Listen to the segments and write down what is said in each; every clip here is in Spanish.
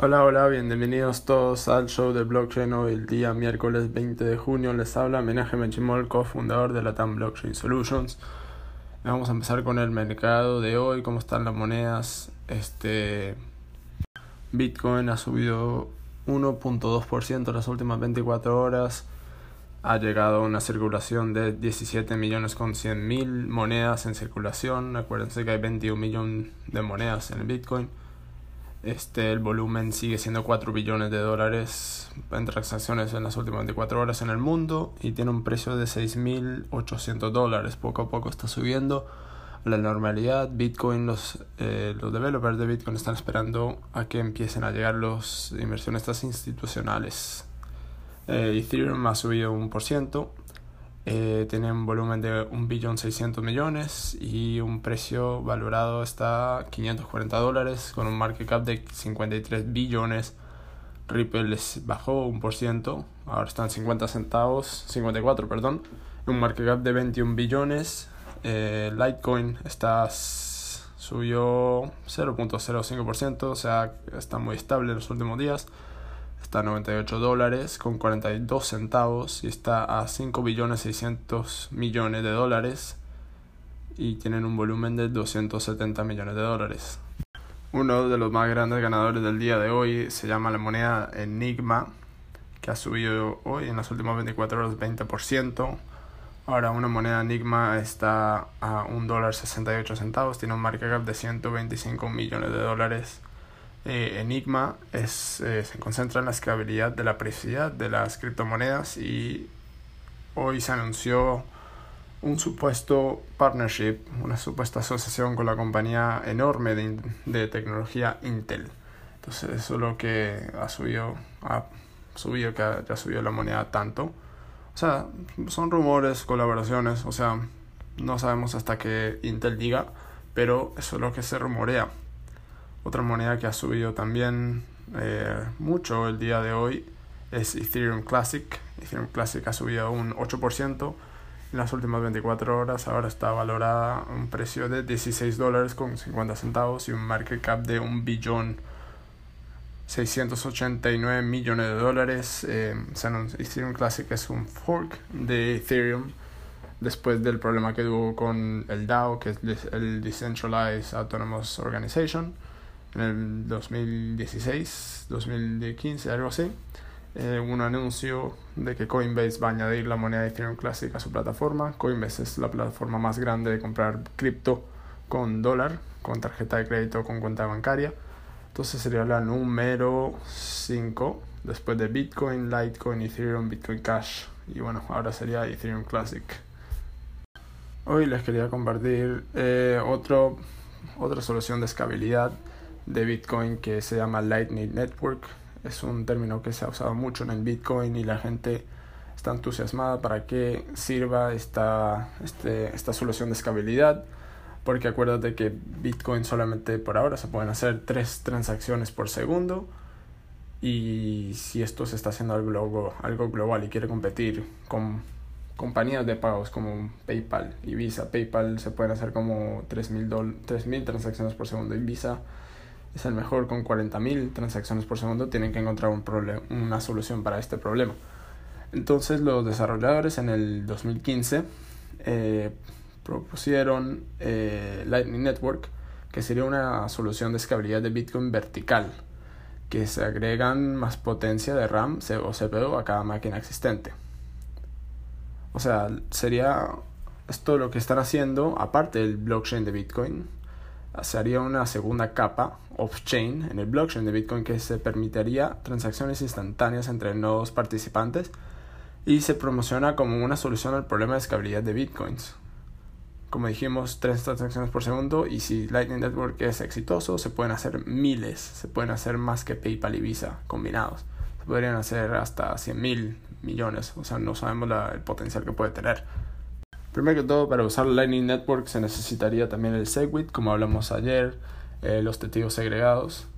Hola, hola, bienvenidos todos al show de blockchain hoy el día miércoles 20 de junio. Les habla Menaje Mechimol, cofundador de Latam Blockchain Solutions. Vamos a empezar con el mercado de hoy, cómo están las monedas. Este Bitcoin ha subido 1.2% en las últimas 24 horas. Ha llegado a una circulación de 17 millones con 100 mil monedas en circulación. Acuérdense que hay 21 millones de monedas en el Bitcoin. Este, el volumen sigue siendo 4 billones de dólares en transacciones en las últimas 24 horas en el mundo y tiene un precio de 6.800 dólares. Poco a poco está subiendo la normalidad. Bitcoin, los, eh, los developers de Bitcoin están esperando a que empiecen a llegar los inversionistas institucionales. Eh, Ethereum ha subido un por ciento eh, tiene un volumen de 1.600 millones y un precio valorado está 540 dólares con un market cap de 53 billones. Ripple les bajó un por ciento, ahora están 50 centavos, 54, perdón, un market cap de 21 billones. Eh, Litecoin está subió 0.05%, o sea, está muy estable en los últimos días está a 98 dólares con 42 centavos y está a 5 billones 600 millones de dólares y tienen un volumen de 270 millones de dólares. Uno de los más grandes ganadores del día de hoy se llama la moneda Enigma, que ha subido hoy en las últimas 24 horas 20%. Ahora una moneda Enigma está a 1 dólar 68 centavos, tiene un market cap de 125 millones de dólares eh, Enigma eh, se concentra en la escalabilidad de la privacidad de las criptomonedas y hoy se anunció un supuesto partnership, una supuesta asociación con la compañía enorme de, tecnología Intel. Entonces eso es lo que ha subido, ha subido que ha, subido la moneda tanto. O sea, son rumores, colaboraciones, o sea, no sabemos hasta que Intel diga, pero eso es lo que se rumorea. Otra moneda que ha subido también eh, mucho el día de hoy es Ethereum Classic. Ethereum Classic ha subido un 8% en las últimas 24 horas. Ahora está valorada a un precio de 16 dólares con 50 centavos y un market cap de un billón 689 millones de dólares. Eh, Ethereum Classic es un fork de Ethereum después del problema que tuvo con el DAO, que es el Decentralized Autonomous Organization en el 2016, 2015, algo así, eh, un anuncio de que Coinbase va a añadir la moneda Ethereum Classic a su plataforma. Coinbase es la plataforma más grande de comprar cripto con dólar, con tarjeta de crédito, con cuenta bancaria. Entonces sería la número 5 después de Bitcoin, Litecoin, Ethereum, Bitcoin Cash. Y bueno, ahora sería Ethereum Classic. Hoy les quería compartir eh, otro, otra solución de escalabilidad de Bitcoin que se llama Lightning Network. Es un término que se ha usado mucho en Bitcoin y la gente está entusiasmada para que sirva esta, este, esta solución de escalabilidad. Porque acuérdate que Bitcoin solamente por ahora se pueden hacer tres transacciones por segundo. Y si esto se está haciendo algo, algo global y quiere competir con compañías de pagos como PayPal y Visa, PayPal se pueden hacer como 3.000 transacciones por segundo y Visa es el mejor con 40.000 transacciones por segundo, tienen que encontrar un una solución para este problema. Entonces los desarrolladores en el 2015 eh, propusieron eh, Lightning Network, que sería una solución de escalabilidad de Bitcoin vertical, que se agregan más potencia de RAM o CPU a cada máquina existente. O sea, sería esto lo que están haciendo, aparte del blockchain de Bitcoin, haría una segunda capa off-chain en el blockchain de Bitcoin que se permitiría transacciones instantáneas entre nodos participantes y se promociona como una solución al problema de escalabilidad de Bitcoins. Como dijimos, tres transacciones por segundo y si Lightning Network es exitoso, se pueden hacer miles, se pueden hacer más que PayPal y Visa combinados. Se podrían hacer hasta 100 mil millones, o sea, no sabemos el potencial que puede tener. Primero que todo, para usar Lightning Network se necesitaría también el Segwit, como hablamos ayer, eh, los testigos segregados.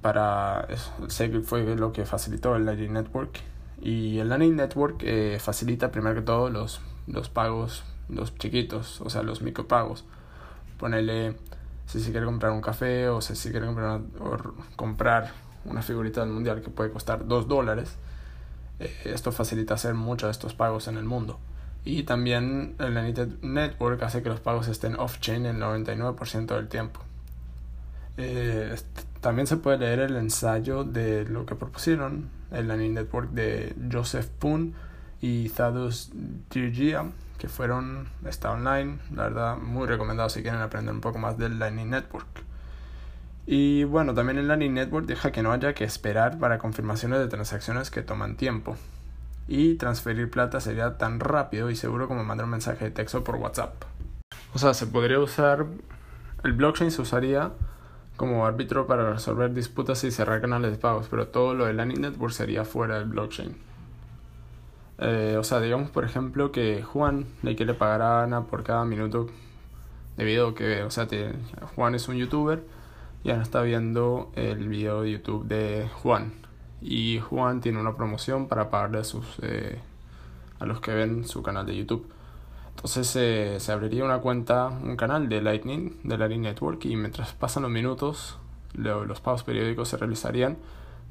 Para eso, el Segwit fue lo que facilitó el Lightning Network. Y el Lightning Network eh, facilita primero que todo los, los pagos, los chiquitos, o sea, los micropagos. Ponerle, si se quiere comprar un café o si se quiere comprar, comprar una figurita del mundial que puede costar 2 dólares. Eh, esto facilita hacer muchos de estos pagos en el mundo. Y también el Lightning Network hace que los pagos estén off-chain el 99% del tiempo. Eh, también se puede leer el ensayo de lo que propusieron el Lightning Network de Joseph Poon y Thaddeus Dirgia, que fueron, está online, la verdad muy recomendado si quieren aprender un poco más del Lightning Network. Y bueno, también el Lightning Network deja que no haya que esperar para confirmaciones de transacciones que toman tiempo. Y transferir plata sería tan rápido y seguro como mandar un mensaje de texto por WhatsApp. O sea, se podría usar, el blockchain se usaría como árbitro para resolver disputas y cerrar canales de pagos, pero todo lo del Lightning Network sería fuera del blockchain. Eh, o sea, digamos por ejemplo que Juan le quiere pagar a Ana por cada minuto de video que, o sea, Juan es un youtuber y Ana está viendo el video de YouTube de Juan. Y Juan tiene una promoción para pagarle a, sus, eh, a los que ven su canal de YouTube. Entonces eh, se abriría una cuenta, un canal de Lightning, de Lightning Network, y mientras pasan los minutos, los pagos periódicos se realizarían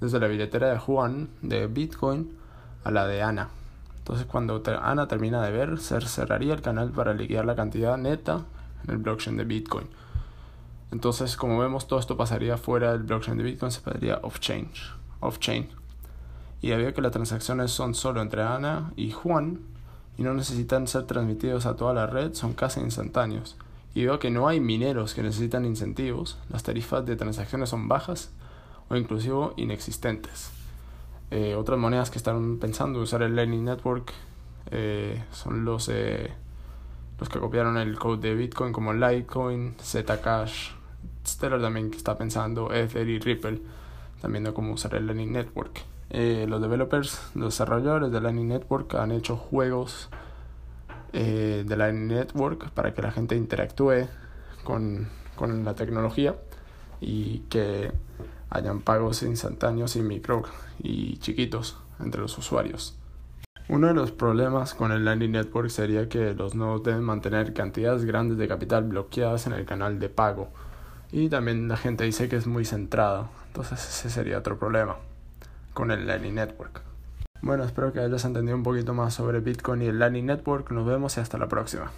desde la billetera de Juan de Bitcoin a la de Ana. Entonces cuando Ana termina de ver, se cerraría el canal para liquidar la cantidad neta en el blockchain de Bitcoin. Entonces, como vemos, todo esto pasaría fuera del blockchain de Bitcoin, se pediría off-chain. Off -chain. Y debido a que las transacciones son solo entre Ana y Juan y no necesitan ser transmitidos a toda la red, son casi instantáneos. Y veo que no hay mineros que necesitan incentivos, las tarifas de transacciones son bajas o inclusive inexistentes. Eh, otras monedas que están pensando usar el Lightning Network eh, son los, eh, los que copiaron el code de Bitcoin como Litecoin, Zcash, Stellar también que está pensando, Ether y Ripple, también de cómo usar el Lightning Network. los developers, los desarrolladores de Lightning Network han hecho juegos de Lightning Network para que la gente interactúe con, con la tecnología y que hayan pagos instantáneos y micro y chiquitos entre los usuarios. Uno de los problemas con el Lightning Network sería que los nodos deben mantener cantidades grandes de capital bloqueadas en el canal de pago. Y también la gente dice que es muy centrado. Entonces ese sería otro problema con el Lightning Network. Bueno, espero que hayas entendido un poquito más sobre Bitcoin y el Lightning Network. Nos vemos y hasta la próxima.